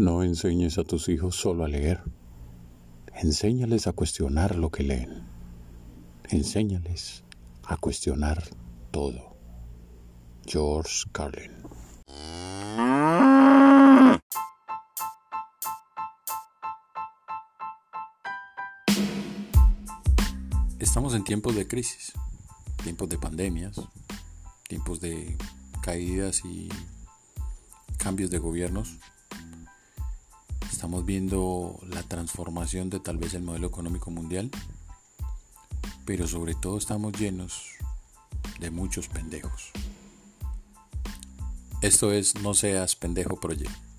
No enseñes a tus hijos solo a leer. Enséñales a cuestionar lo que leen. Enséñales a cuestionar todo. George Carlin. Estamos en tiempos de crisis, tiempos de pandemias, tiempos de caídas y cambios de gobiernos. Estamos viendo la transformación de tal vez el modelo económico mundial, pero sobre todo estamos llenos de muchos pendejos. Esto es No seas pendejo Project.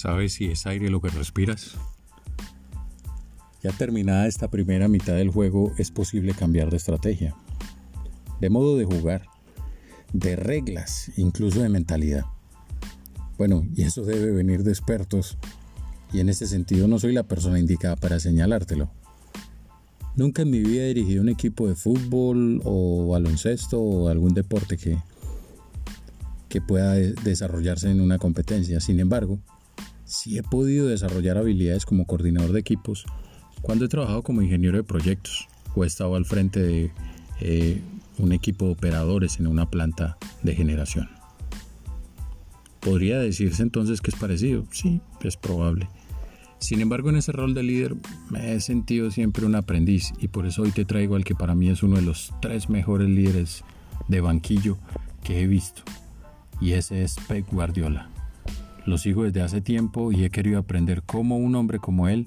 ¿Sabes si es aire lo que respiras? Ya terminada esta primera mitad del juego es posible cambiar de estrategia, de modo de jugar, de reglas, incluso de mentalidad. Bueno, y eso debe venir de expertos, y en ese sentido no soy la persona indicada para señalártelo. Nunca en mi vida he dirigido un equipo de fútbol o baloncesto o algún deporte que, que pueda desarrollarse en una competencia. Sin embargo, sí he podido desarrollar habilidades como coordinador de equipos cuando he trabajado como ingeniero de proyectos o he estado al frente de eh, un equipo de operadores en una planta de generación. ¿Podría decirse entonces que es parecido? Sí, es probable. Sin embargo, en ese rol de líder me he sentido siempre un aprendiz y por eso hoy te traigo al que para mí es uno de los tres mejores líderes de banquillo que he visto. Y ese es Pep Guardiola. Lo sigo desde hace tiempo y he querido aprender cómo un hombre como él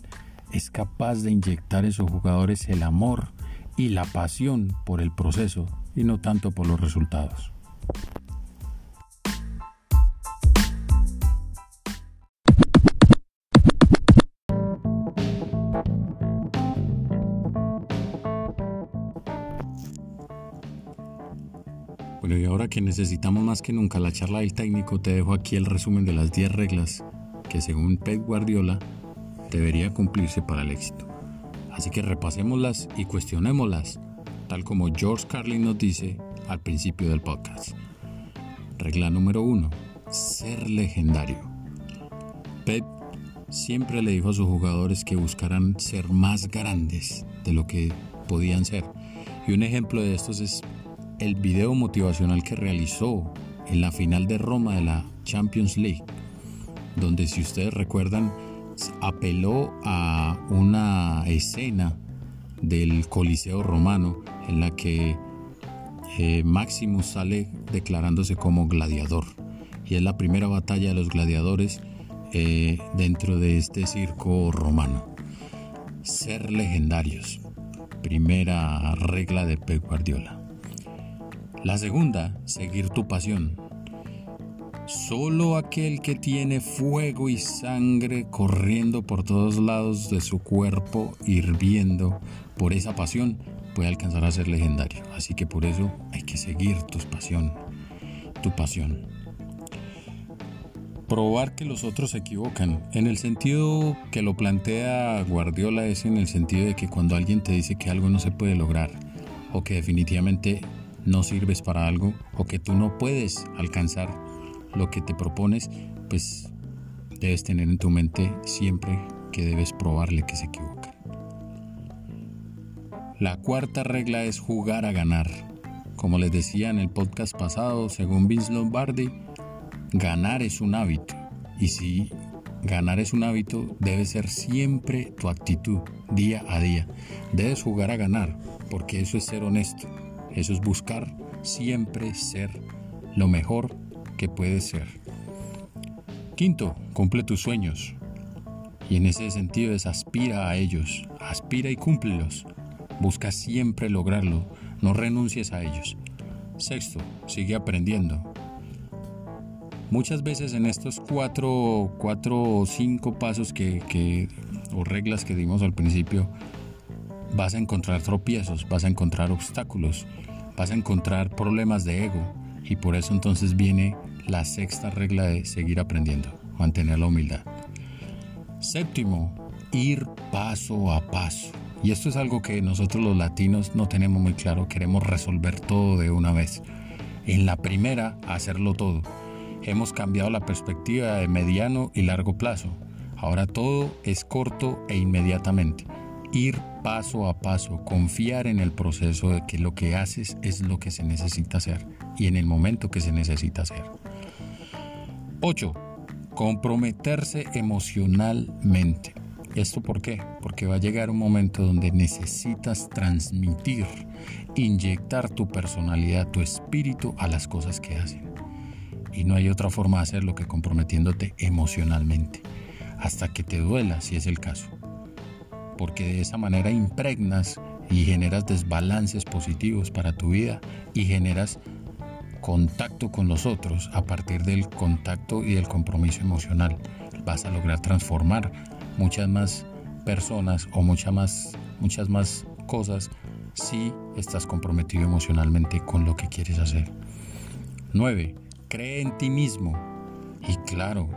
es capaz de inyectar en sus jugadores el amor y la pasión por el proceso y no tanto por los resultados. Que necesitamos más que nunca la charla del técnico, te dejo aquí el resumen de las 10 reglas que según Pep Guardiola debería cumplirse para el éxito. Así que repasémoslas y cuestionémoslas, tal como George Carlin nos dice al principio del podcast. Regla número 1. Ser legendario. Pep siempre le dijo a sus jugadores que buscaran ser más grandes de lo que podían ser. Y un ejemplo de estos es el video motivacional que realizó en la final de Roma de la Champions League, donde si ustedes recuerdan apeló a una escena del Coliseo romano en la que eh, Maximus sale declarándose como gladiador y es la primera batalla de los gladiadores eh, dentro de este circo romano. Ser legendarios, primera regla de Pep Guardiola. La segunda, seguir tu pasión. Solo aquel que tiene fuego y sangre corriendo por todos lados de su cuerpo, hirviendo por esa pasión, puede alcanzar a ser legendario. Así que por eso hay que seguir tu pasión, tu pasión. Probar que los otros se equivocan. En el sentido que lo plantea Guardiola es en el sentido de que cuando alguien te dice que algo no se puede lograr o que definitivamente no sirves para algo o que tú no puedes alcanzar lo que te propones, pues debes tener en tu mente siempre que debes probarle que se equivoca. La cuarta regla es jugar a ganar. Como les decía en el podcast pasado, según Vince Lombardi, ganar es un hábito. Y si ganar es un hábito, debe ser siempre tu actitud, día a día. Debes jugar a ganar, porque eso es ser honesto. Eso es buscar siempre ser lo mejor que puedes ser. Quinto, cumple tus sueños. Y en ese sentido es aspira a ellos, aspira y cúmplelos. Busca siempre lograrlo, no renuncies a ellos. Sexto, sigue aprendiendo. Muchas veces en estos cuatro, cuatro o cinco pasos que, o reglas que dimos al principio, vas a encontrar tropiezos, vas a encontrar obstáculos vas a encontrar problemas de ego y por eso entonces viene la sexta regla de seguir aprendiendo, mantener la humildad. Séptimo, ir paso a paso. Y esto es algo que nosotros los latinos no tenemos muy claro, queremos resolver todo de una vez. En la primera, hacerlo todo. Hemos cambiado la perspectiva de mediano y largo plazo. Ahora todo es corto e inmediatamente. Ir paso a paso, confiar en el proceso de que lo que haces es lo que se necesita hacer y en el momento que se necesita hacer. 8. Comprometerse emocionalmente. ¿Esto por qué? Porque va a llegar un momento donde necesitas transmitir, inyectar tu personalidad, tu espíritu a las cosas que hacen. Y no hay otra forma de hacerlo que comprometiéndote emocionalmente, hasta que te duela si es el caso. Porque de esa manera impregnas y generas desbalances positivos para tu vida y generas contacto con los otros a partir del contacto y del compromiso emocional. Vas a lograr transformar muchas más personas o muchas más, muchas más cosas si estás comprometido emocionalmente con lo que quieres hacer. 9. Cree en ti mismo. Y claro,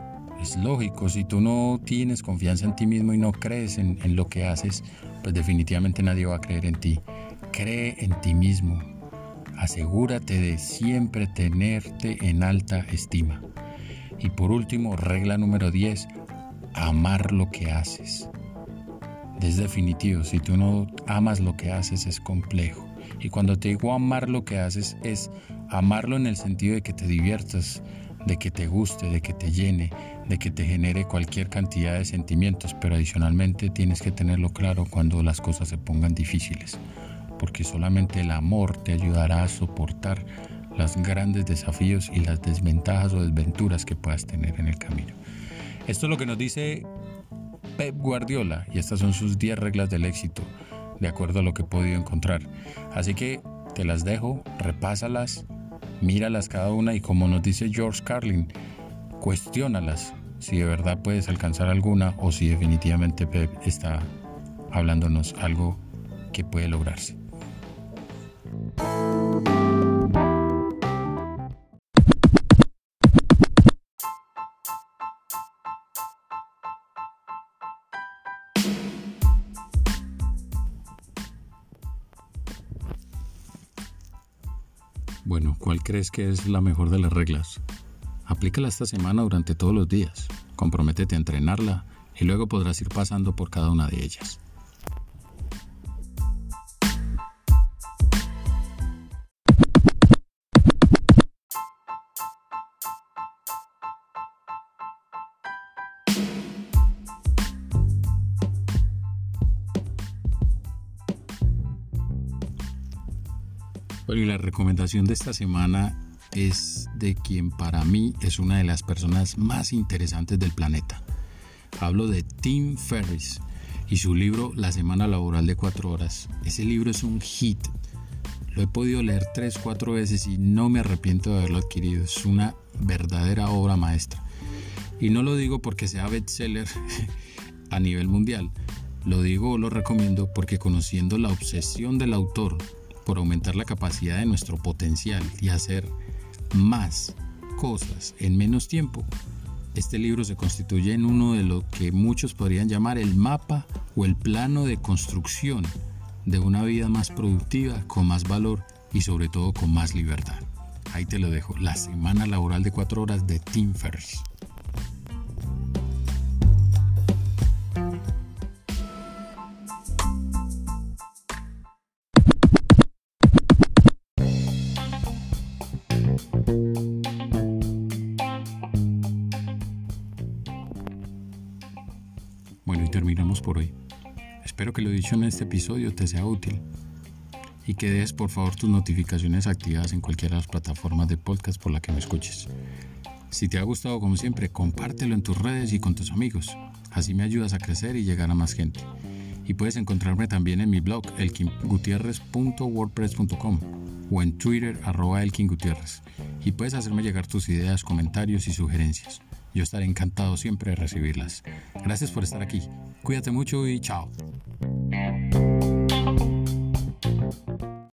es lógico, si tú no tienes confianza en ti mismo y no crees en, en lo que haces, pues definitivamente nadie va a creer en ti. Cree en ti mismo. Asegúrate de siempre tenerte en alta estima. Y por último, regla número 10, amar lo que haces. Es definitivo, si tú no amas lo que haces es complejo. Y cuando te digo amar lo que haces es amarlo en el sentido de que te diviertas, de que te guste, de que te llene, de que te genere cualquier cantidad de sentimientos, pero adicionalmente tienes que tenerlo claro cuando las cosas se pongan difíciles, porque solamente el amor te ayudará a soportar los grandes desafíos y las desventajas o desventuras que puedas tener en el camino. Esto es lo que nos dice Pep Guardiola y estas son sus 10 reglas del éxito, de acuerdo a lo que he podido encontrar. Así que te las dejo, repásalas, míralas cada una y como nos dice George Carlin, cuestiónalas si de verdad puedes alcanzar alguna o si definitivamente Pep está hablándonos algo que puede lograrse. Bueno, ¿cuál crees que es la mejor de las reglas? Aplícala esta semana durante todos los días, comprométete a entrenarla y luego podrás ir pasando por cada una de ellas. Bueno, y la recomendación de esta semana es de quien para mí es una de las personas más interesantes del planeta. Hablo de Tim Ferriss y su libro La Semana Laboral de Cuatro Horas. Ese libro es un hit. Lo he podido leer tres, cuatro veces y no me arrepiento de haberlo adquirido. Es una verdadera obra maestra. Y no lo digo porque sea bestseller a nivel mundial. Lo digo o lo recomiendo porque conociendo la obsesión del autor por aumentar la capacidad de nuestro potencial y hacer más cosas en menos tiempo, este libro se constituye en uno de lo que muchos podrían llamar el mapa o el plano de construcción de una vida más productiva, con más valor y sobre todo con más libertad. Ahí te lo dejo, la semana laboral de cuatro horas de Tim Ferriss. Bueno, y terminamos por hoy. Espero que lo dicho en este episodio te sea útil y que des por favor tus notificaciones activadas en cualquiera de las plataformas de podcast por la que me escuches. Si te ha gustado como siempre, compártelo en tus redes y con tus amigos. Así me ayudas a crecer y llegar a más gente. Y puedes encontrarme también en mi blog elkingutierrez.wordpress.com o en Twitter arroba. Y puedes hacerme llegar tus ideas, comentarios y sugerencias. Yo estaré encantado siempre de recibirlas. Gracias por estar aquí. Cuídate mucho y chao.